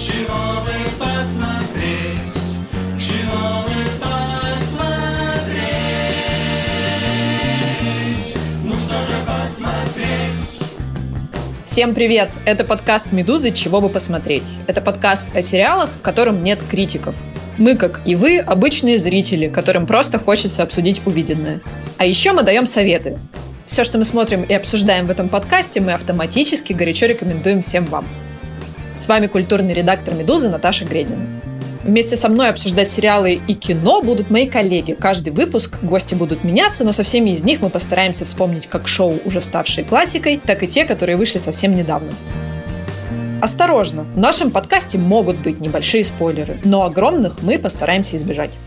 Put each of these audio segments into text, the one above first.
Чего бы посмотреть? Чего бы посмотреть? Ну что же посмотреть? Всем привет! Это подкаст «Медузы. Чего бы посмотреть». Это подкаст о сериалах, в котором нет критиков. Мы, как и вы, обычные зрители, которым просто хочется обсудить увиденное. А еще мы даем советы. Все, что мы смотрим и обсуждаем в этом подкасте, мы автоматически горячо рекомендуем всем вам. С вами культурный редактор «Медузы» Наташа Гредина. Вместе со мной обсуждать сериалы и кино будут мои коллеги. Каждый выпуск гости будут меняться, но со всеми из них мы постараемся вспомнить как шоу, уже ставшие классикой, так и те, которые вышли совсем недавно. Осторожно, в нашем подкасте могут быть небольшие спойлеры, но огромных мы постараемся избежать.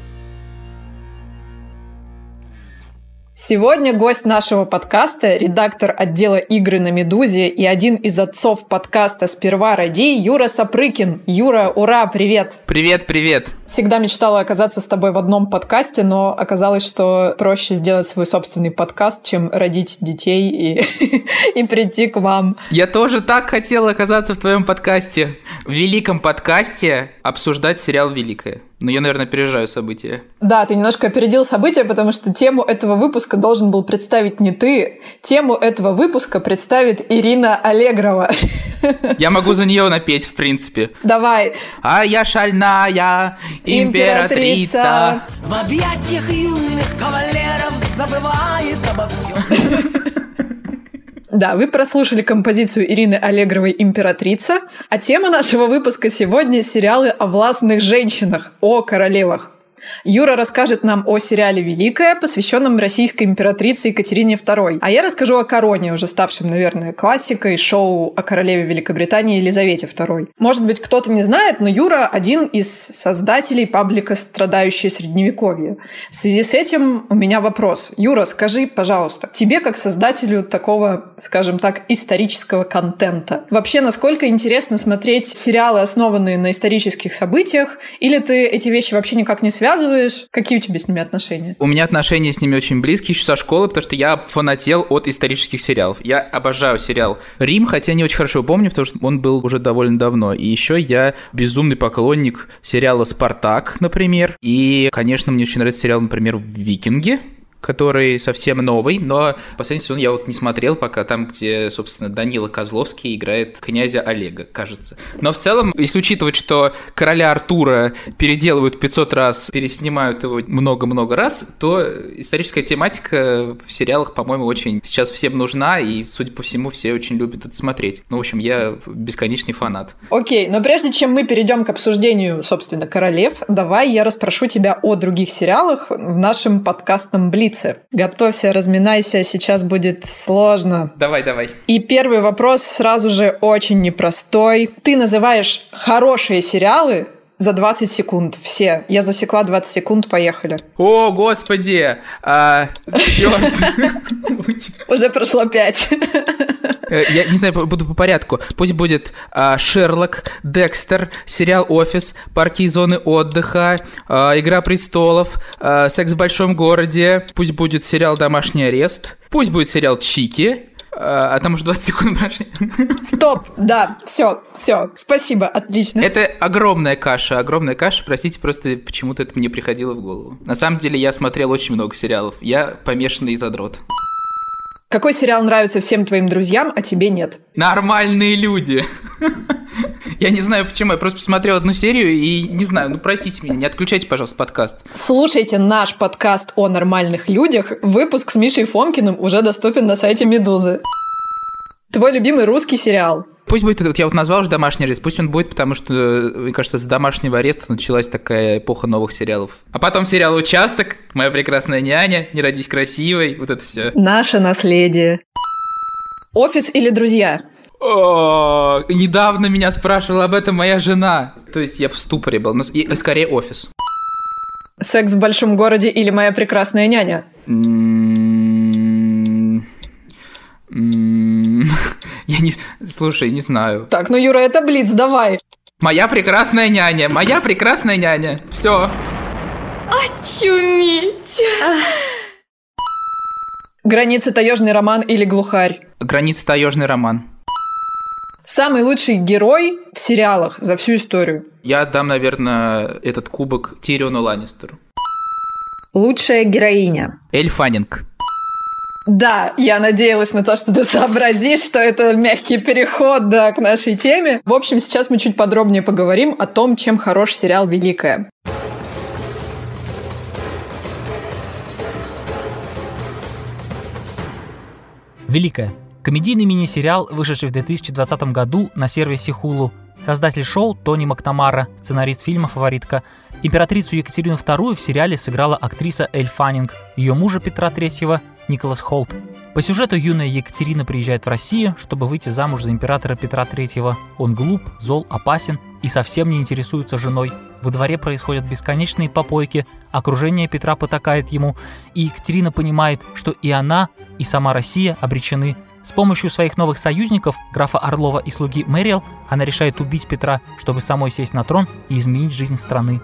Сегодня гость нашего подкаста, редактор отдела игры на «Медузе» и один из отцов подкаста «Сперва ради» Юра Сапрыкин. Юра, ура, привет! Привет, привет! Всегда мечтала оказаться с тобой в одном подкасте, но оказалось, что проще сделать свой собственный подкаст, чем родить детей и, и прийти к вам. Я тоже так хотел оказаться в твоем подкасте. В великом подкасте обсуждать сериал «Великое». Но я, наверное, опережаю события. Да, ты немножко опередил события, потому что тему этого выпуска должен был представить не ты. Тему этого выпуска представит Ирина Аллегрова. Я могу за нее напеть, в принципе. Давай. А я шальная императрица. В объятиях юных кавалеров забывает обо всем. Да, вы прослушали композицию Ирины Аллегровой «Императрица», а тема нашего выпуска сегодня – сериалы о властных женщинах, о королевах. Юра расскажет нам о сериале «Великая», посвященном российской императрице Екатерине II. А я расскажу о «Короне», уже ставшем, наверное, классикой шоу о королеве Великобритании Елизавете II. Может быть, кто-то не знает, но Юра – один из создателей паблика «Страдающее Средневековье». В связи с этим у меня вопрос. Юра, скажи, пожалуйста, тебе как создателю такого, скажем так, исторического контента, вообще насколько интересно смотреть сериалы, основанные на исторических событиях, или ты эти вещи вообще никак не связываешь, связываешь? Какие у тебя с ними отношения? У меня отношения с ними очень близкие еще со школы, потому что я фанател от исторических сериалов. Я обожаю сериал «Рим», хотя не очень хорошо помню, потому что он был уже довольно давно. И еще я безумный поклонник сериала «Спартак», например. И, конечно, мне очень нравится сериал, например, «Викинги», который совсем новый, но последний сезон я вот не смотрел пока, там, где, собственно, Данила Козловский играет князя Олега, кажется. Но в целом, если учитывать, что короля Артура переделывают 500 раз, переснимают его много-много раз, то историческая тематика в сериалах, по-моему, очень сейчас всем нужна, и, судя по всему, все очень любят это смотреть. Ну, в общем, я бесконечный фанат. Окей, но прежде чем мы перейдем к обсуждению, собственно, королев, давай я расспрошу тебя о других сериалах в нашем подкастном Блиц позиции. Готовься, разминайся, сейчас будет сложно. Давай, давай. И первый вопрос сразу же очень непростой. Ты называешь хорошие сериалы за 20 секунд. Все. Я засекла 20 секунд, поехали. О, господи! А, черт! Уже прошло 5. Э, я не знаю, буду по порядку. Пусть будет а, Шерлок, Декстер, сериал Офис, парки и зоны отдыха, а, Игра престолов, а, Секс в большом городе. Пусть будет сериал Домашний арест. Пусть будет сериал Чики. А, а там уже 20 секунд прошли. Стоп, да, все, все, спасибо, отлично. Это огромная каша, огромная каша, простите, просто почему-то это мне приходило в голову. На самом деле я смотрел очень много сериалов, я помешанный задрот. Какой сериал нравится всем твоим друзьям, а тебе нет? Нормальные люди. Я не знаю почему, я просто посмотрел одну серию и не знаю, ну простите меня, не отключайте, пожалуйста, подкаст. Слушайте наш подкаст о нормальных людях. Выпуск с Мишей Фомкиным уже доступен на сайте Медузы. Твой любимый русский сериал? Пусть будет, вот я вот назвал уже домашний арест, пусть он будет, потому что, мне кажется, с домашнего ареста началась такая эпоха новых сериалов. А потом сериал «Участок», «Моя прекрасная няня», «Не родись красивой», вот это все. Наше наследие. Офис или друзья? О, недавно меня спрашивала об этом моя жена. То есть я в ступоре был, но и, скорее офис. Секс в большом городе или моя прекрасная няня? Я не... Слушай, не знаю. Так, ну, Юра, это Блиц, давай. Моя прекрасная няня, моя прекрасная няня. Все. Очуметь. Граница таежный роман или глухарь? Граница таежный роман. Самый лучший герой в сериалах за всю историю. Я отдам, наверное, этот кубок Тириону Ланнистеру. Лучшая героиня. Эль Фаннинг. Да, я надеялась на то, что ты сообразишь, что это мягкий переход да, к нашей теме. В общем, сейчас мы чуть подробнее поговорим о том, чем хорош сериал «Великая». «Великая» — комедийный мини-сериал, вышедший в 2020 году на сервисе Hulu. Создатель шоу Тони Макнамара, сценарист фильма «Фаворитка». Императрицу Екатерину II в сериале сыграла актриса Эль Фаннинг, ее мужа Петра III Николас Холт. По сюжету юная Екатерина приезжает в Россию, чтобы выйти замуж за императора Петра III. Он глуп, зол, опасен и совсем не интересуется женой. Во дворе происходят бесконечные попойки, окружение Петра потакает ему, и Екатерина понимает, что и она, и сама Россия обречены. С помощью своих новых союзников, графа Орлова и слуги Мэриэл, она решает убить Петра, чтобы самой сесть на трон и изменить жизнь страны.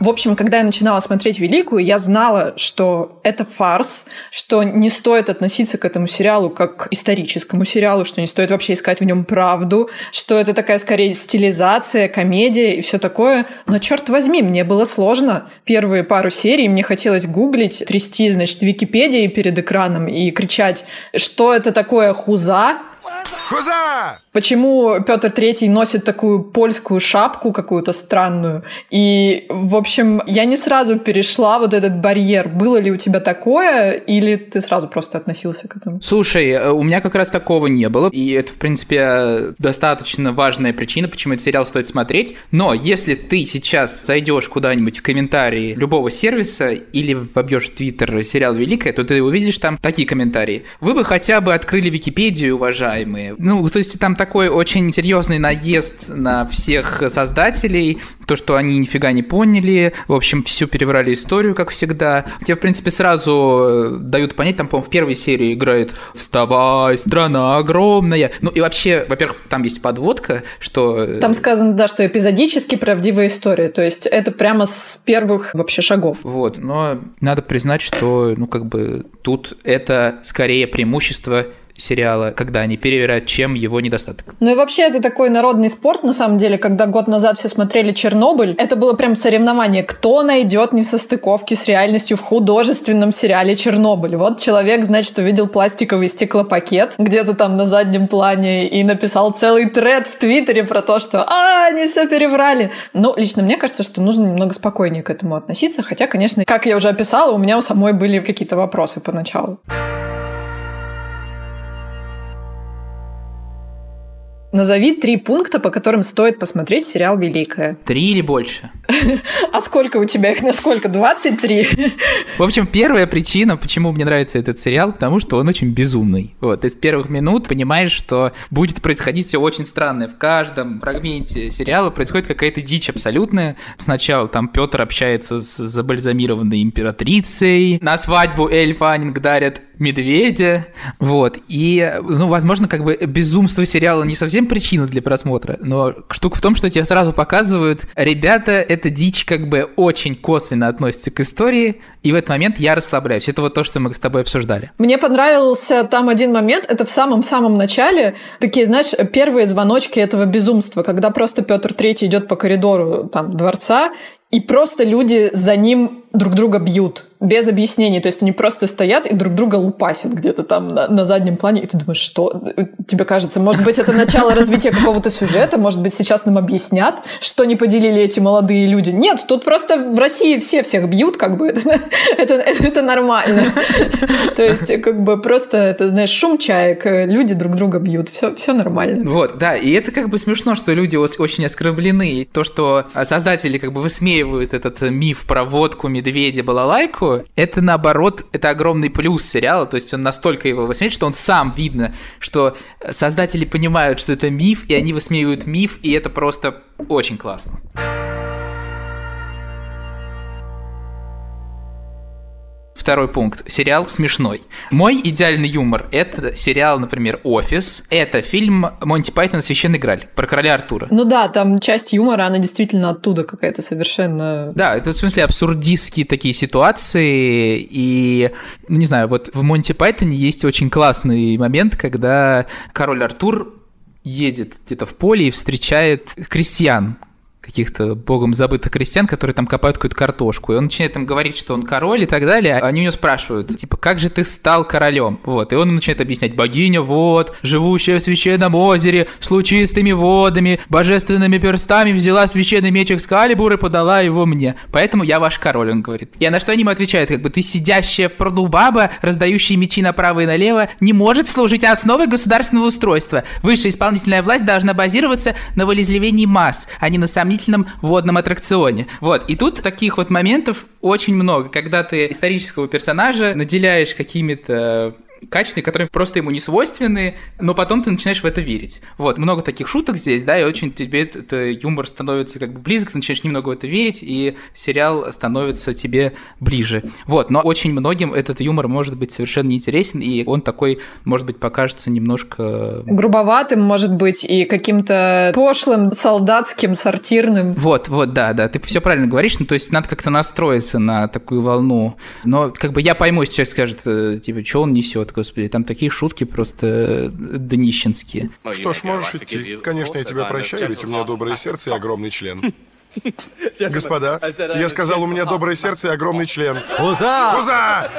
В общем, когда я начинала смотреть «Великую», я знала, что это фарс, что не стоит относиться к этому сериалу как к историческому сериалу, что не стоит вообще искать в нем правду, что это такая скорее стилизация, комедия и все такое. Но черт возьми, мне было сложно. Первые пару серий мне хотелось гуглить, трясти, значит, Википедии перед экраном и кричать, что это такое хуза, Хуза! Почему Петр Третий носит такую польскую шапку какую-то странную? И, в общем, я не сразу перешла вот этот барьер. Было ли у тебя такое, или ты сразу просто относился к этому? Слушай, э, у меня как раз такого не было, и это, в принципе, достаточно важная причина, почему этот сериал стоит смотреть. Но если ты сейчас зайдешь куда-нибудь в комментарии любого сервиса или вобьешь в Твиттер сериал «Великая», то ты увидишь там такие комментарии. Вы бы хотя бы открыли Википедию, уважаемые. Ну, то есть там такой очень серьезный наезд на всех создателей, то, что они нифига не поняли, в общем, всю переврали историю, как всегда. Тебе, в принципе, сразу э, дают понять, там, по-моему, в первой серии играет «Вставай, страна огромная». Ну и вообще, во-первых, там есть подводка, что... э, Там сказано, да, что эпизодически правдивая история. То есть это прямо с первых вообще шагов. Вот, но надо признать, что, ну, как бы, тут это скорее преимущество сериала, когда они перевирают, чем его недостаток. Ну и вообще это такой народный спорт, на самом деле, когда год назад все смотрели «Чернобыль», это было прям соревнование, кто найдет несостыковки с реальностью в художественном сериале «Чернобыль». Вот человек, значит, увидел пластиковый стеклопакет где-то там на заднем плане и написал целый тред в Твиттере про то, что «А, они все переврали». Ну, лично мне кажется, что нужно немного спокойнее к этому относиться, хотя, конечно, как я уже описала, у меня у самой были какие-то вопросы поначалу. Назови три пункта, по которым стоит посмотреть сериал «Великая». Три или больше? А сколько у тебя их? На сколько? 23? В общем, первая причина, почему мне нравится этот сериал, потому что он очень безумный. Вот, с первых минут понимаешь, что будет происходить все очень странное. В каждом фрагменте сериала происходит какая-то дичь абсолютная. Сначала там Петр общается с забальзамированной императрицей, на свадьбу Эль Фаннинг дарят медведя, вот, и, ну, возможно, как бы безумство сериала не совсем причина для просмотра, но штука в том, что тебе сразу показывают, ребята, эта дичь как бы очень косвенно относится к истории, и в этот момент я расслабляюсь. Это вот то, что мы с тобой обсуждали. Мне понравился там один момент, это в самом-самом начале, такие, знаешь, первые звоночки этого безумства, когда просто Петр Третий идет по коридору там дворца, и просто люди за ним друг друга бьют без объяснений. То есть они просто стоят и друг друга лупасят где-то там на, на заднем плане. И ты думаешь, что тебе кажется? Может быть, это начало развития какого-то сюжета? Может быть, сейчас нам объяснят, что не поделили эти молодые люди? Нет, тут просто в России все всех бьют, как бы это, это, это нормально. То есть как бы просто, это, знаешь, шум чаек, люди друг друга бьют. Все, все нормально. Вот, да, и это как бы смешно, что люди очень оскорблены. То, что создатели как бы высмеивают этот миф про водку, медведя, балалайку, это наоборот, это огромный плюс сериала, то есть он настолько его высмеивает, что он сам видно, что создатели понимают, что это миф, и они высмеивают миф, и это просто очень классно. Второй пункт. Сериал смешной. Мой идеальный юмор — это сериал, например, «Офис». Это фильм Монти Пайтона «Священный Граль» про короля Артура. Ну да, там часть юмора, она действительно оттуда какая-то совершенно... Да, это в смысле абсурдистские такие ситуации, и, ну, не знаю, вот в Монти Пайтоне есть очень классный момент, когда король Артур едет где-то в поле и встречает крестьян, каких-то богом забытых крестьян, которые там копают какую-то картошку. И он начинает им говорить, что он король и так далее. Они у него спрашивают, типа, как же ты стал королем? Вот. И он начинает объяснять, богиня вот, живущая в священном озере, с лучистыми водами, божественными перстами, взяла священный меч Экскалибур и подала его мне. Поэтому я ваш король, он говорит. И на что они ему отвечают, как бы, ты сидящая в пруду баба, раздающая мечи направо и налево, не может служить основой государственного устройства. Высшая исполнительная власть должна базироваться на волеизъявлении масс, а не на сомнительном водном аттракционе. Вот. И тут таких вот моментов очень много, когда ты исторического персонажа наделяешь какими-то качества, которые просто ему не свойственны, но потом ты начинаешь в это верить. Вот, много таких шуток здесь, да, и очень тебе этот юмор становится как бы близок, ты начинаешь немного в это верить, и сериал становится тебе ближе. Вот, но очень многим этот юмор может быть совершенно неинтересен, и он такой, может быть, покажется немножко... Грубоватым, может быть, и каким-то пошлым, солдатским, сортирным. Вот, вот, да, да, ты все правильно говоришь, ну, то есть надо как-то настроиться на такую волну, но как бы я пойму, если человек скажет, э, типа, что он несет, господи, там такие шутки просто днищенские. Что ж, можешь идти. Конечно, я тебя прощаю, ведь у меня доброе сердце и огромный член. Господа, я сказал, у меня доброе сердце и огромный член. Уза! Уза!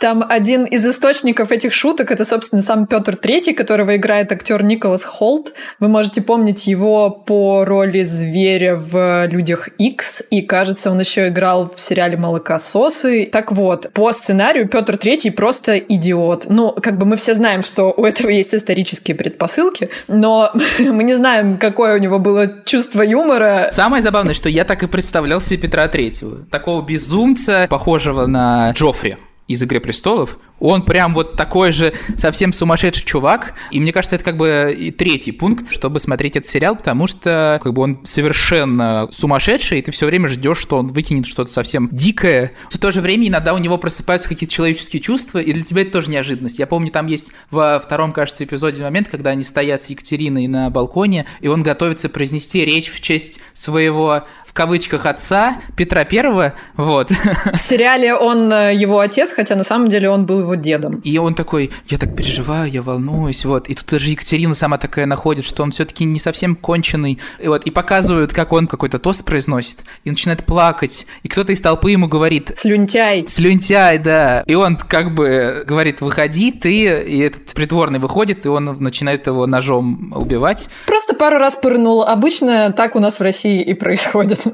Там один из источников этих шуток это, собственно, сам Петр Третий, которого играет актер Николас Холт. Вы можете помнить его по роли зверя в Людях X, и кажется, он еще играл в сериале Молокососы. Так вот, по сценарию Петр Третий просто идиот. Ну, как бы мы все знаем, что у этого есть исторические предпосылки, но мы не знаем, какое у него было чувство юмора. Самое забавное, что я так и представлял себе Петра Третьего. Такого безумца, похожего на Джоффри из «Игры престолов», он прям вот такой же совсем сумасшедший чувак. И мне кажется, это как бы и третий пункт, чтобы смотреть этот сериал, потому что как бы он совершенно сумасшедший, и ты все время ждешь, что он выкинет что-то совсем дикое. В то же время иногда у него просыпаются какие-то человеческие чувства, и для тебя это тоже неожиданность. Я помню, там есть во втором, кажется, эпизоде момент, когда они стоят с Екатериной на балконе, и он готовится произнести речь в честь своего, в кавычках, отца Петра Первого, вот. В сериале он э, его отец, хотя на самом деле он был его дедом. И он такой, я так переживаю, я волнуюсь, вот. И тут даже Екатерина сама такая находит, что он все-таки не совсем конченый. И вот, и показывают, как он какой-то тост произносит, и начинает плакать. И кто-то из толпы ему говорит... Слюнтяй. Слюнтяй, да. И он как бы говорит, выходи ты, и этот притворный выходит, и он начинает его ножом убивать. Просто пару раз пырнул. Обычно так у нас в России и происходит.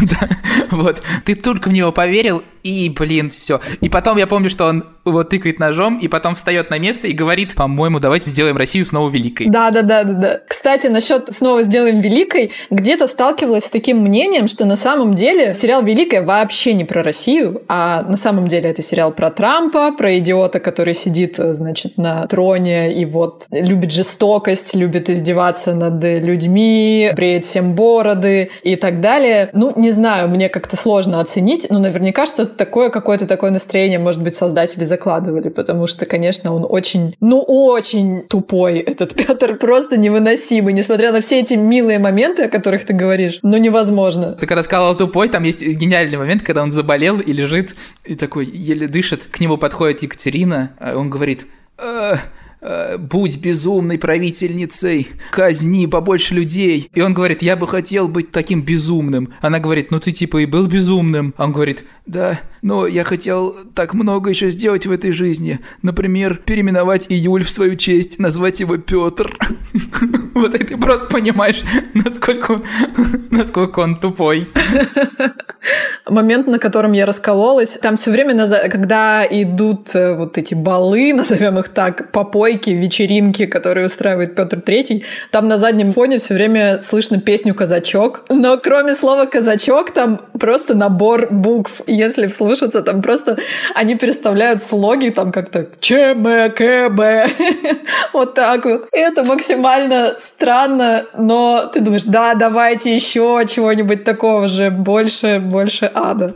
Да, вот. Ты только в него поверил, и, блин, все. И потом я помню, что он вот тыкает ножом, и потом встает на место и говорит, по-моему, давайте сделаем Россию снова великой. Да, да, да, да, да. Кстати, насчет снова сделаем великой, где-то сталкивалась с таким мнением, что на самом деле сериал Великая вообще не про Россию, а на самом деле это сериал про Трампа, про идиота, который сидит, значит, на троне и вот любит жестокость, любит издеваться над людьми, бреет всем бороды и так далее. Ну, не знаю, мне как-то сложно оценить, но наверняка что-то такое, какое-то такое настроение, может быть, создатели закладывали, потому что, конечно, он очень, ну, очень тупой, этот Петр, просто невыносимый, несмотря на все эти милые моменты, о которых ты говоришь, ну, невозможно. Ты когда сказал тупой, там есть гениальный момент, когда он заболел и лежит, и такой еле дышит, к нему подходит Екатерина, а он говорит, «Э, э, будь безумной правительницей, казни побольше людей. И он говорит, я бы хотел быть таким безумным. Она говорит, ну ты типа и был безумным. А он говорит, да, но я хотел так много еще сделать в этой жизни. Например, переименовать июль в свою честь, назвать его Петр. Вот и ты просто понимаешь, насколько, насколько он тупой. Момент, на котором я раскололась, там все время, когда идут э, вот эти балы, назовем их так, попойки, вечеринки, которые устраивает Петр Третий, там на заднем фоне все время слышно песню «Казачок». Но кроме слова «казачок» там просто набор букв. Если вслушаться, там просто они переставляют слоги там как-то ЧМ, КБ. Вот так вот. Это максимально странно, но ты думаешь, да, давайте еще чего-нибудь такого же, больше, больше ада.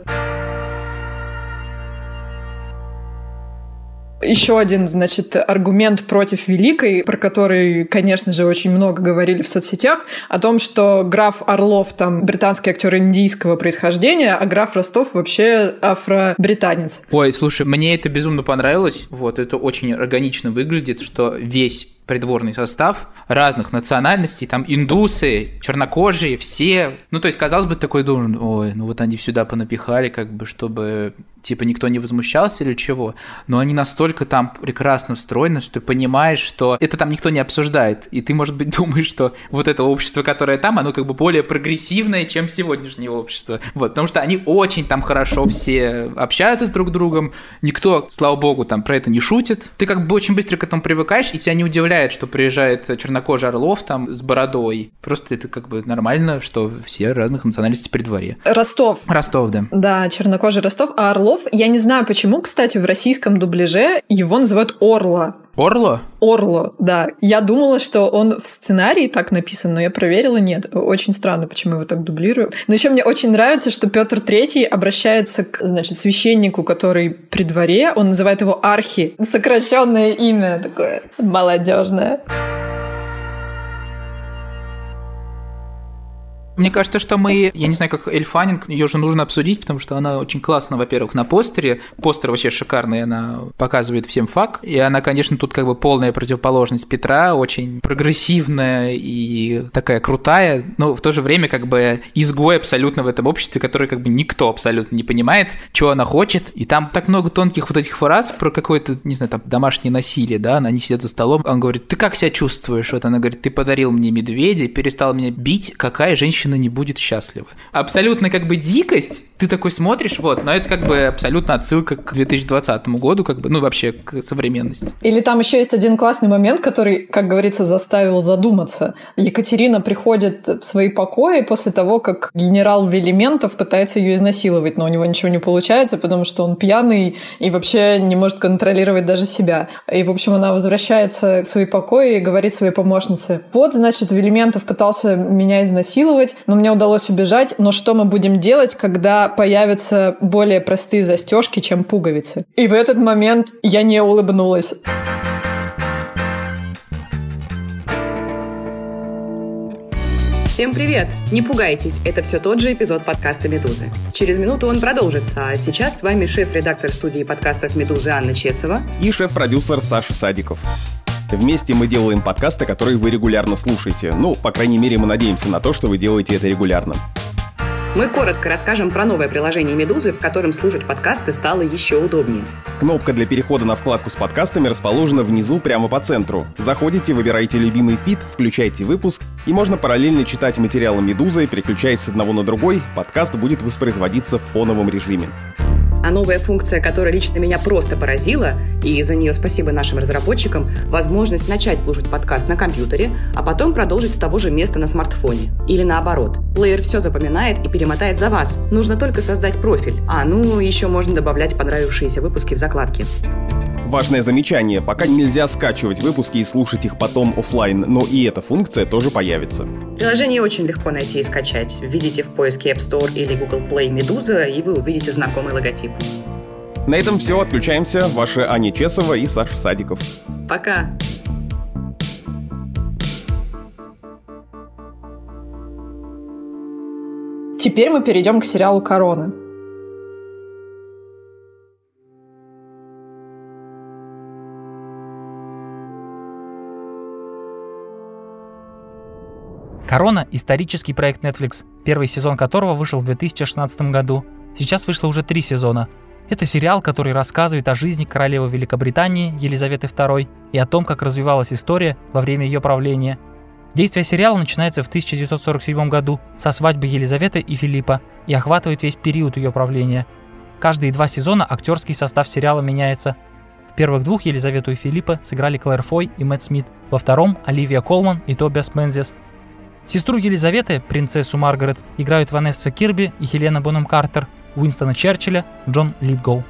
Еще один, значит, аргумент против Великой, про который, конечно же, очень много говорили в соцсетях, о том, что граф Орлов там британский актер индийского происхождения, а граф Ростов вообще афро-британец. Ой, слушай, мне это безумно понравилось. Вот, это очень органично выглядит, что весь придворный состав разных национальностей, там индусы, чернокожие, все. Ну, то есть, казалось бы, такой должен, ой, ну вот они сюда понапихали, как бы, чтобы типа никто не возмущался или чего, но они настолько там прекрасно встроены, что ты понимаешь, что это там никто не обсуждает, и ты, может быть, думаешь, что вот это общество, которое там, оно как бы более прогрессивное, чем сегодняшнее общество, вот, потому что они очень там хорошо все общаются с друг другом, никто, слава богу, там про это не шутит, ты как бы очень быстро к этому привыкаешь, и тебя не удивляет, что приезжает чернокожий Орлов там с бородой, просто это как бы нормально, что все разных национальностей при дворе. Ростов. Ростов, да. Да, чернокожий Ростов, а Орлов. Я не знаю, почему, кстати, в российском дубляже его называют Орло. Орло? Орло, да. Я думала, что он в сценарии так написан, но я проверила, нет. Очень странно, почему его так дублируют. Но еще мне очень нравится, что Петр Третий обращается к, значит, священнику, который при дворе, он называет его Архи. Сокращенное имя такое молодежное. Мне кажется, что мы, я не знаю, как Эльфанинг, ее же нужно обсудить, потому что она очень классно, во-первых, на постере. Постер вообще шикарный, она показывает всем факт. И она, конечно, тут как бы полная противоположность Петра, очень прогрессивная и такая крутая, но в то же время как бы изгой абсолютно в этом обществе, который как бы никто абсолютно не понимает, что она хочет. И там так много тонких вот этих фраз про какое-то, не знаю, там домашнее насилие, да, она не сидит за столом, он говорит, ты как себя чувствуешь? Вот она говорит, ты подарил мне медведя, перестал меня бить, какая женщина женщина не будет счастлива. Абсолютно как бы дикость, ты такой смотришь, вот, но это как бы абсолютно отсылка к 2020 году, как бы, ну, вообще к современности. Или там еще есть один классный момент, который, как говорится, заставил задуматься. Екатерина приходит в свои покои после того, как генерал Велиментов пытается ее изнасиловать, но у него ничего не получается, потому что он пьяный и вообще не может контролировать даже себя. И, в общем, она возвращается в свои покои и говорит своей помощнице, вот, значит, Велиментов пытался меня изнасиловать, но мне удалось убежать, но что мы будем делать, когда появятся более простые застежки, чем пуговицы. И в этот момент я не улыбнулась. Всем привет! Не пугайтесь, это все тот же эпизод подкаста «Медузы». Через минуту он продолжится, а сейчас с вами шеф-редактор студии подкастов «Медузы» Анна Чесова и шеф-продюсер Саша Садиков. Вместе мы делаем подкасты, которые вы регулярно слушаете. Ну, по крайней мере, мы надеемся на то, что вы делаете это регулярно. Мы коротко расскажем про новое приложение «Медузы», в котором слушать подкасты стало еще удобнее. Кнопка для перехода на вкладку с подкастами расположена внизу прямо по центру. Заходите, выбирайте любимый feed, включайте выпуск, и можно параллельно читать материалы «Медузы», переключаясь с одного на другой, подкаст будет воспроизводиться в фоновом режиме. А новая функция, которая лично меня просто поразила, и за нее спасибо нашим разработчикам, возможность начать слушать подкаст на компьютере, а потом продолжить с того же места на смартфоне. Или наоборот. Плеер все запоминает и перемотает за вас. Нужно только создать профиль. А, ну, еще можно добавлять понравившиеся выпуски в закладки. Важное замечание, пока нельзя скачивать выпуски и слушать их потом офлайн, но и эта функция тоже появится. Приложение очень легко найти и скачать. Введите в поиске App Store или Google Play «Медуза», и вы увидите знакомый логотип. На этом все, отключаемся. Ваши Аня Чесова и Саша Садиков. Пока! Теперь мы перейдем к сериалу «Корона». «Корона» — исторический проект Netflix, первый сезон которого вышел в 2016 году. Сейчас вышло уже три сезона. Это сериал, который рассказывает о жизни королевы Великобритании Елизаветы II и о том, как развивалась история во время ее правления. Действие сериала начинается в 1947 году со свадьбы Елизаветы и Филиппа и охватывает весь период ее правления. Каждые два сезона актерский состав сериала меняется. В первых двух Елизавету и Филиппа сыграли Клэр Фой и Мэтт Смит, во втором – Оливия Колман и Тобиас Мензес – Сестру Елизаветы, принцессу Маргарет, играют Ванесса Кирби и Хелена Боном Картер, Уинстона Черчилля, Джон Литгоу.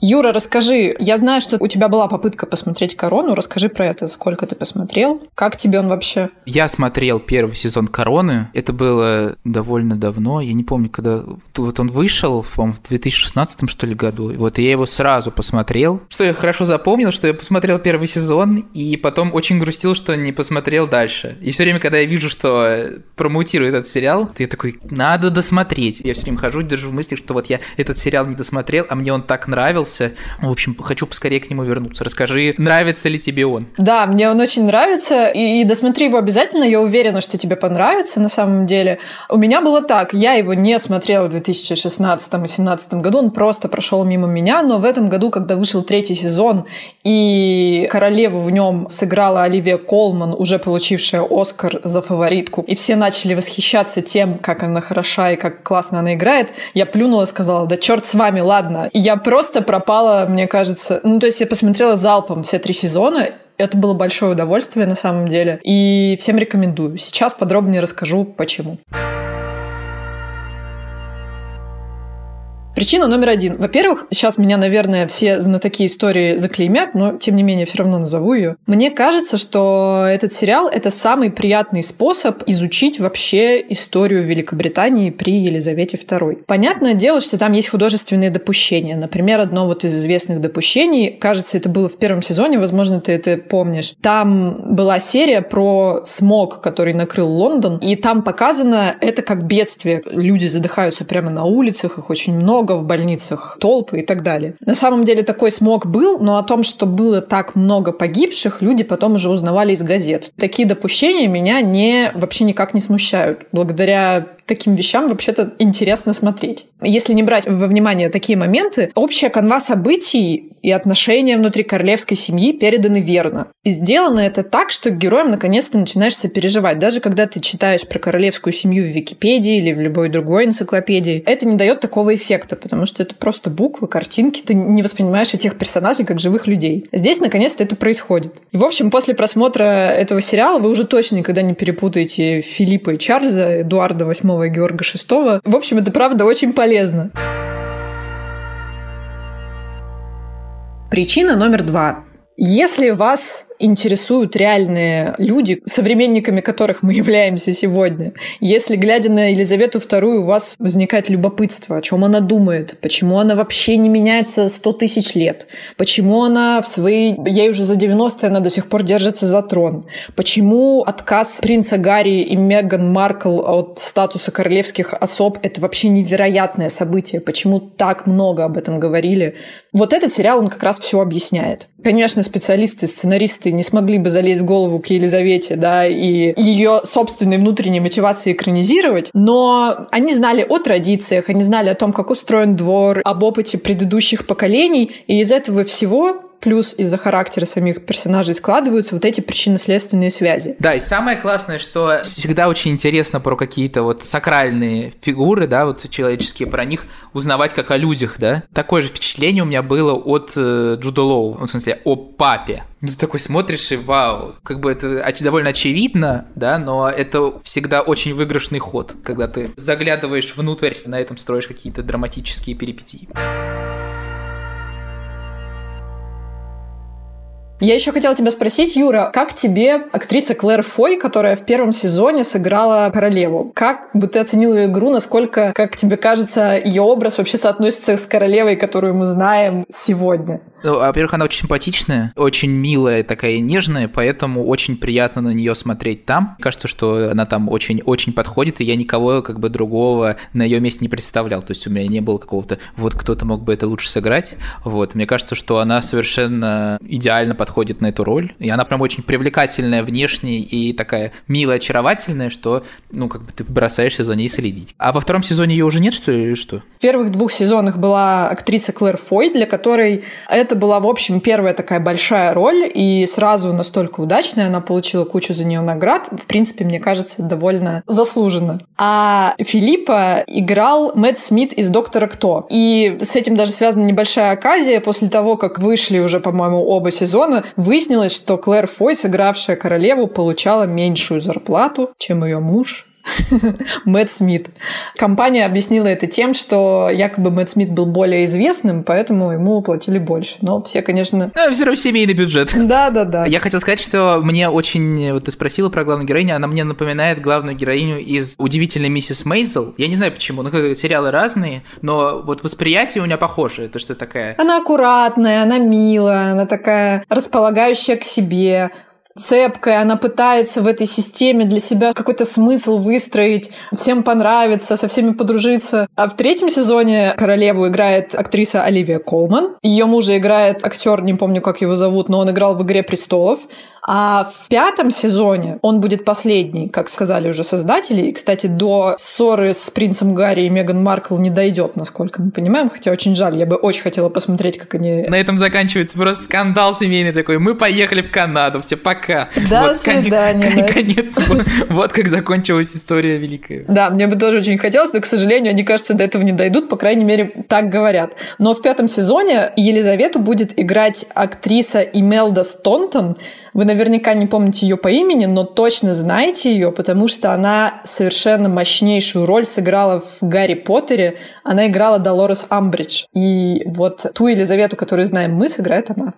Юра, расскажи, я знаю, что у тебя была попытка посмотреть «Корону», расскажи про это, сколько ты посмотрел, как тебе он вообще? Я смотрел первый сезон «Короны», это было довольно давно, я не помню, когда вот он вышел, по-моему, в 2016 что ли году, вот я его сразу посмотрел, что я хорошо запомнил, что я посмотрел первый сезон, и потом очень грустил, что не посмотрел дальше. И все время, когда я вижу, что промоутирует этот сериал, то я такой, надо досмотреть. Я все время хожу, держу в мысли, что вот я этот сериал не досмотрел, а мне он так нравился, нравился. В общем, хочу поскорее к нему вернуться. Расскажи, нравится ли тебе он? Да, мне он очень нравится, и, и досмотри его обязательно. Я уверена, что тебе понравится на самом деле. У меня было так, я его не смотрела в 2016 и 2017 году, он просто прошел мимо меня, но в этом году, когда вышел третий сезон, и королеву в нем сыграла Оливия Колман, уже получившая Оскар за фаворитку, и все начали восхищаться тем, как она хороша и как классно она играет, я плюнула и сказала, да черт с вами, ладно. И я просто про пропала, мне кажется... Ну, то есть я посмотрела залпом все три сезона, это было большое удовольствие на самом деле. И всем рекомендую. Сейчас подробнее расскажу, почему. Почему? Причина номер один. Во-первых, сейчас меня, наверное, все знатоки истории заклеймят, но тем не менее все равно назову ее. Мне кажется, что этот сериал — это самый приятный способ изучить вообще историю Великобритании при Елизавете II. Понятное дело, что там есть художественные допущения. Например, одно вот из известных допущений, кажется, это было в первом сезоне, возможно, ты это помнишь. Там была серия про смог, который накрыл Лондон, и там показано это как бедствие. Люди задыхаются прямо на улицах, их очень много, много в больницах, толпы и так далее. На самом деле такой смог был, но о том, что было так много погибших, люди потом уже узнавали из газет. Такие допущения меня не, вообще никак не смущают. Благодаря таким вещам вообще-то интересно смотреть. Если не брать во внимание такие моменты, общая канва событий и отношения внутри королевской семьи переданы верно. И сделано это так, что героям наконец-то начинаешь сопереживать. Даже когда ты читаешь про королевскую семью в Википедии или в любой другой энциклопедии, это не дает такого эффекта, потому что это просто буквы, картинки, ты не воспринимаешь этих персонажей как живых людей. Здесь наконец-то это происходит. И, в общем, после просмотра этого сериала вы уже точно никогда не перепутаете Филиппа и Чарльза, Эдуарда VIII и Георга VI. В общем, это правда очень полезно. Причина номер два. Если вас интересуют реальные люди, современниками которых мы являемся сегодня. Если, глядя на Елизавету II, у вас возникает любопытство, о чем она думает, почему она вообще не меняется 100 тысяч лет, почему она в своей... Ей уже за 90 она до сих пор держится за трон, почему отказ принца Гарри и Меган Маркл от статуса королевских особ — это вообще невероятное событие, почему так много об этом говорили. Вот этот сериал, он как раз все объясняет. Конечно, специалисты, сценаристы не смогли бы залезть в голову к Елизавете, да, и ее собственной внутренней мотивации экранизировать, но они знали о традициях, они знали о том, как устроен двор, об опыте предыдущих поколений, и из этого всего плюс из-за характера самих персонажей складываются вот эти причинно-следственные связи. Да, и самое классное, что всегда очень интересно про какие-то вот сакральные фигуры, да, вот человеческие, про них узнавать как о людях, да. Такое же впечатление у меня было от э, Джуда Лоу, в смысле, о папе. Ну, ты такой смотришь и вау, как бы это довольно очевидно, да, но это всегда очень выигрышный ход, когда ты заглядываешь внутрь, на этом строишь какие-то драматические перипетии. Я еще хотела тебя спросить, Юра, как тебе актриса Клэр Фой, которая в первом сезоне сыграла королеву? Как бы ты оценила ее игру, насколько, как тебе кажется, ее образ вообще соотносится с королевой, которую мы знаем сегодня? Ну, во-первых, она очень симпатичная, очень милая, такая нежная, поэтому очень приятно на нее смотреть там. Кажется, что она там очень-очень подходит, и я никого как бы другого на ее месте не представлял. То есть у меня не было какого-то, вот кто-то мог бы это лучше сыграть. Вот, мне кажется, что она совершенно идеально подходит на эту роль. И она прям очень привлекательная внешне и такая милая, очаровательная, что, ну, как бы ты бросаешься за ней следить. А во втором сезоне ее уже нет, что ли, или что? В первых двух сезонах была актриса Клэр Фой, для которой это это была, в общем, первая такая большая роль, и сразу настолько удачная, она получила кучу за нее наград. В принципе, мне кажется, довольно заслуженно. А Филиппа играл Мэтт Смит из «Доктора Кто». И с этим даже связана небольшая оказия. После того, как вышли уже, по-моему, оба сезона, выяснилось, что Клэр Фой, сыгравшая королеву, получала меньшую зарплату, чем ее муж Мэтт Смит. Компания объяснила это тем, что якобы Мэтт Смит был более известным, поэтому ему платили больше. Но все, конечно... А, все равно семейный бюджет. Да, да, да. Я хотел сказать, что мне очень... Вот ты спросила про главную героиню, она мне напоминает главную героиню из «Удивительной миссис Мейзел». Я не знаю почему, ну, сериалы разные, но вот восприятие у меня похоже, то, что такая... Она аккуратная, она милая, она такая располагающая к себе, цепкая, она пытается в этой системе для себя какой-то смысл выстроить, всем понравится, со всеми подружиться. А в третьем сезоне королеву играет актриса Оливия Колман. Ее мужа играет актер, не помню, как его зовут, но он играл в «Игре престолов». А в пятом сезоне он будет последний, как сказали уже создатели. И, кстати, до ссоры с принцем Гарри и Меган Маркл не дойдет, насколько мы понимаем. Хотя очень жаль, я бы очень хотела посмотреть, как они... На этом заканчивается просто скандал семейный такой. Мы поехали в Канаду, все пока. До вот, свидания. Кон- конец. Вот как закончилась история великая. Да, мне бы тоже очень хотелось, но, к сожалению, они, кажется, до этого не дойдут, по крайней мере, так говорят. Но в пятом сезоне Елизавету будет играть актриса Имелда Стонтон, вы наверняка не помните ее по имени, но точно знаете ее, потому что она совершенно мощнейшую роль сыграла в Гарри Поттере. Она играла Долорес Амбридж. И вот ту Елизавету, которую знаем мы, сыграет она.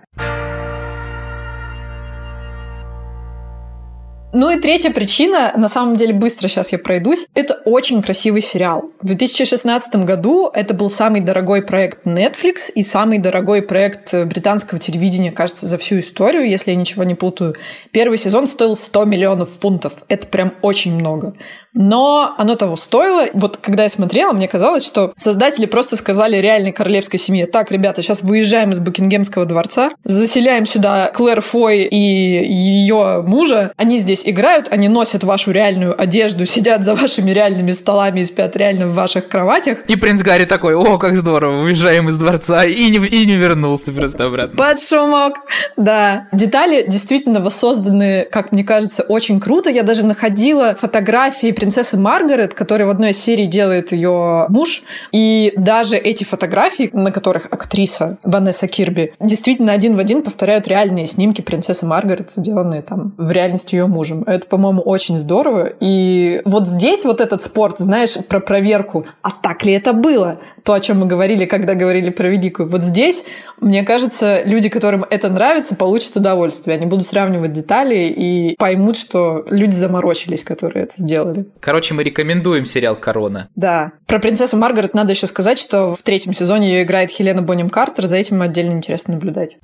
Ну и третья причина, на самом деле быстро сейчас я пройдусь, это очень красивый сериал. В 2016 году это был самый дорогой проект Netflix и самый дорогой проект британского телевидения, кажется, за всю историю, если я ничего не путаю. Первый сезон стоил 100 миллионов фунтов. Это прям очень много. Но оно того стоило. Вот когда я смотрела, мне казалось, что создатели просто сказали реальной королевской семье, так, ребята, сейчас выезжаем из Букингемского дворца, заселяем сюда Клэр Фой и ее мужа, они здесь играют, они носят вашу реальную одежду, сидят за вашими реальными столами и спят реально в ваших кроватях. И принц Гарри такой, о, как здорово, выезжаем из дворца, и не, и не вернулся просто обратно. Под шумок, да. Детали действительно воссозданы, как мне кажется, очень круто. Я даже находила фотографии принцессы Маргарет, которая в одной из серий делает ее муж. И даже эти фотографии, на которых актриса Ванесса Кирби, действительно один в один повторяют реальные снимки принцессы Маргарет, сделанные там в реальности ее мужем. Это, по-моему, очень здорово. И вот здесь вот этот спорт, знаешь, про проверку, а так ли это было? То, о чем мы говорили, когда говорили про Великую. Вот здесь, мне кажется, люди, которым это нравится, получат удовольствие. Они будут сравнивать детали и поймут, что люди заморочились, которые это сделали. Короче, мы рекомендуем сериал «Корона». Да. Про принцессу Маргарет надо еще сказать, что в третьем сезоне ее играет Хелена Бонем Картер. За этим отдельно интересно наблюдать.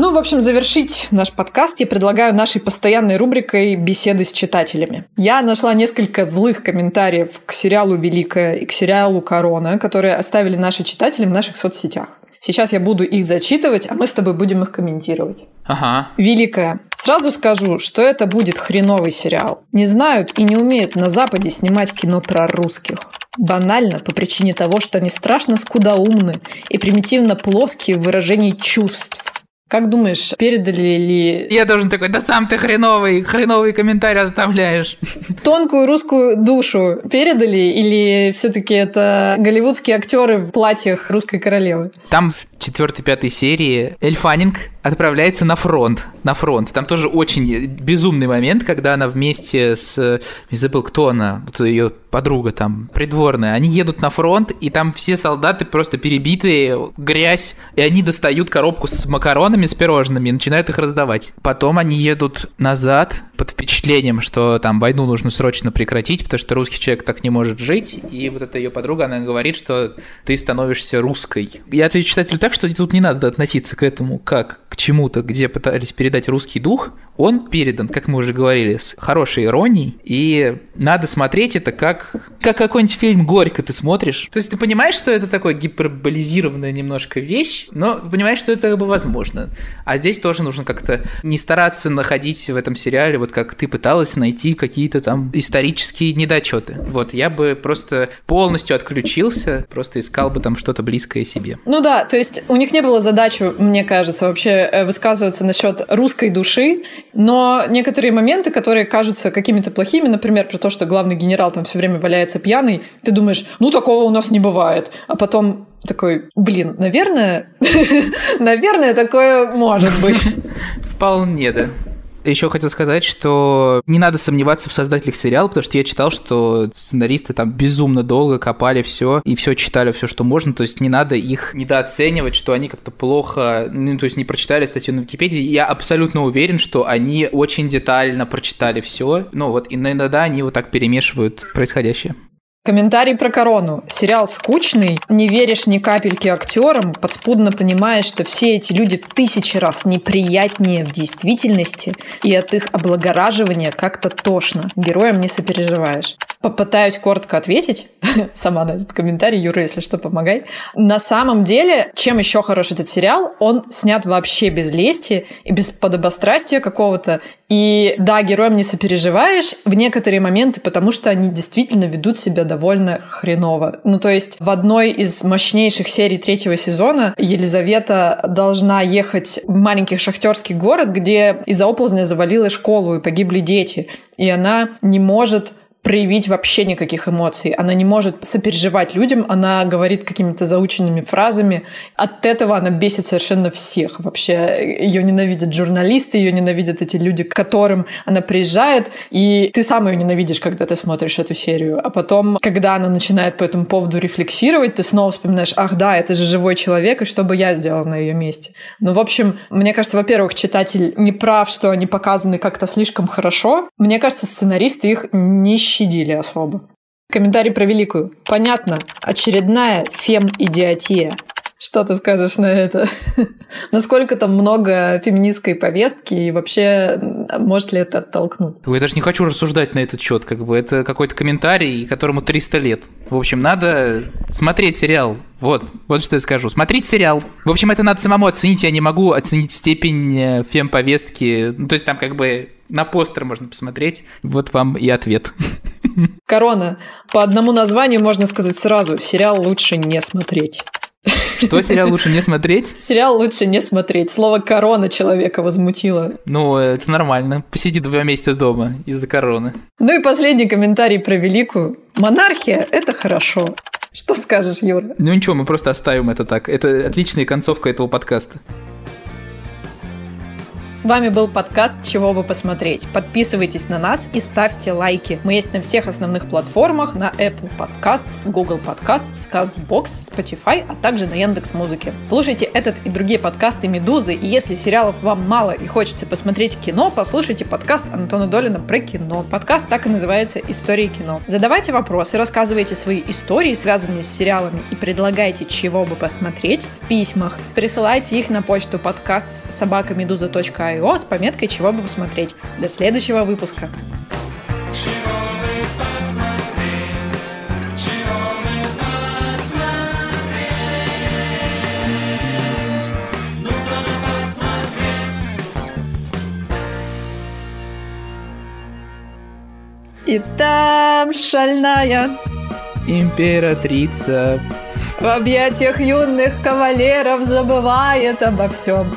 Ну, в общем, завершить наш подкаст я предлагаю нашей постоянной рубрикой «Беседы с читателями». Я нашла несколько злых комментариев к сериалу «Великая» и к сериалу «Корона», которые оставили наши читатели в наших соцсетях. Сейчас я буду их зачитывать, а мы с тобой будем их комментировать. Ага. Великая. Сразу скажу, что это будет хреновый сериал. Не знают и не умеют на Западе снимать кино про русских. Банально по причине того, что они страшно скудоумны и примитивно плоские в выражении чувств. Как думаешь, передали ли... Я должен такой, да сам ты хреновый, хреновый комментарий оставляешь. Тонкую русскую душу передали или все таки это голливудские актеры в платьях русской королевы? Там в четвертой-пятой серии Эльфанинг отправляется на фронт. На фронт. Там тоже очень безумный момент, когда она вместе с... Не забыл, кто она, вот ее подруга там, придворная. Они едут на фронт, и там все солдаты просто перебитые, грязь, и они достают коробку с макаронами, с пирожными, и начинают их раздавать. Потом они едут назад под впечатлением, что там войну нужно срочно прекратить, потому что русский человек так не может жить, и вот эта ее подруга, она говорит, что ты становишься русской. Я отвечу читателю так, что тут не надо относиться к этому как к чему-то, где пытались передать русский дух, он передан, как мы уже говорили, с хорошей иронией, и надо смотреть это как, как какой-нибудь фильм «Горько» ты смотришь. То есть ты понимаешь, что это такое гиперболизированная немножко вещь, но понимаешь, что это как бы возможно. А здесь тоже нужно как-то не стараться находить в этом сериале, вот как ты пыталась найти какие-то там исторические недочеты. Вот, я бы просто полностью отключился, просто искал бы там что-то близкое себе. Ну да, то есть у них не было задачи, мне кажется, вообще э, высказываться насчет русской души но некоторые моменты, которые кажутся какими-то плохими, например, про то, что главный генерал там все время валяется пьяный, ты думаешь, ну такого у нас не бывает. А потом такой, блин, наверное, наверное, такое может быть. Вполне, да. Еще хотел сказать, что не надо сомневаться в создателях сериала, потому что я читал, что сценаристы там безумно долго копали все и все читали, все, что можно. То есть не надо их недооценивать, что они как-то плохо, ну, то есть не прочитали статью на Википедии. Я абсолютно уверен, что они очень детально прочитали все. Ну вот иногда они вот так перемешивают происходящее. Комментарий про корону. Сериал скучный, не веришь ни капельки актерам, подспудно понимаешь, что все эти люди в тысячи раз неприятнее в действительности, и от их облагораживания как-то тошно. Героям не сопереживаешь. Попытаюсь коротко ответить. Сама на этот комментарий, Юра, если что, помогай. На самом деле, чем еще хорош этот сериал? Он снят вообще без лести и без подобострастия какого-то. И да, героям не сопереживаешь в некоторые моменты, потому что они действительно ведут себя довольно хреново. Ну, то есть в одной из мощнейших серий третьего сезона Елизавета должна ехать в маленький шахтерский город, где из-за оползня завалила школу и погибли дети. И она не может проявить вообще никаких эмоций. Она не может сопереживать людям, она говорит какими-то заученными фразами. От этого она бесит совершенно всех. Вообще ее ненавидят журналисты, ее ненавидят эти люди, к которым она приезжает, и ты сам ее ненавидишь, когда ты смотришь эту серию. А потом, когда она начинает по этому поводу рефлексировать, ты снова вспоминаешь, ах да, это же живой человек, и что бы я сделала на ее месте. Ну, в общем, мне кажется, во-первых, читатель не прав, что они показаны как-то слишком хорошо. Мне кажется, сценаристы их не щадили особо. Комментарий про великую. Понятно, очередная фем-идиотия. Что ты скажешь на это? Насколько там много феминистской повестки и вообще может ли это оттолкнуть? Я даже не хочу рассуждать на этот счет, как бы это какой-то комментарий, которому 300 лет. В общем, надо смотреть сериал. Вот, вот что я скажу. Смотреть сериал. В общем, это надо самому оценить. Я не могу оценить степень э, фем-повестки. Ну, то есть там как бы на постер можно посмотреть. Вот вам и ответ. Корона. По одному названию можно сказать сразу. Сериал лучше не смотреть. Что сериал лучше не смотреть? Сериал лучше не смотреть. Слово «корона» человека возмутило. Ну, это нормально. Посиди два месяца дома из-за короны. Ну и последний комментарий про великую. Монархия – это хорошо. Что скажешь, Юра? Ну ничего, мы просто оставим это так. Это отличная концовка этого подкаста. С вами был подкаст «Чего бы посмотреть». Подписывайтесь на нас и ставьте лайки. Мы есть на всех основных платформах, на Apple Podcasts, Google Podcasts, CastBox, Spotify, а также на Яндекс Музыке. Слушайте этот и другие подкасты «Медузы», и если сериалов вам мало и хочется посмотреть кино, послушайте подкаст Антона Долина про кино. Подкаст так и называется «Истории кино». Задавайте вопросы, рассказывайте свои истории, связанные с сериалами, и предлагайте, чего бы посмотреть в письмах. Присылайте их на почту подкаст собакамедуза.ру iOS с пометкой «Чего бы посмотреть». До следующего выпуска. И там шальная императрица в объятиях юных кавалеров забывает обо всем.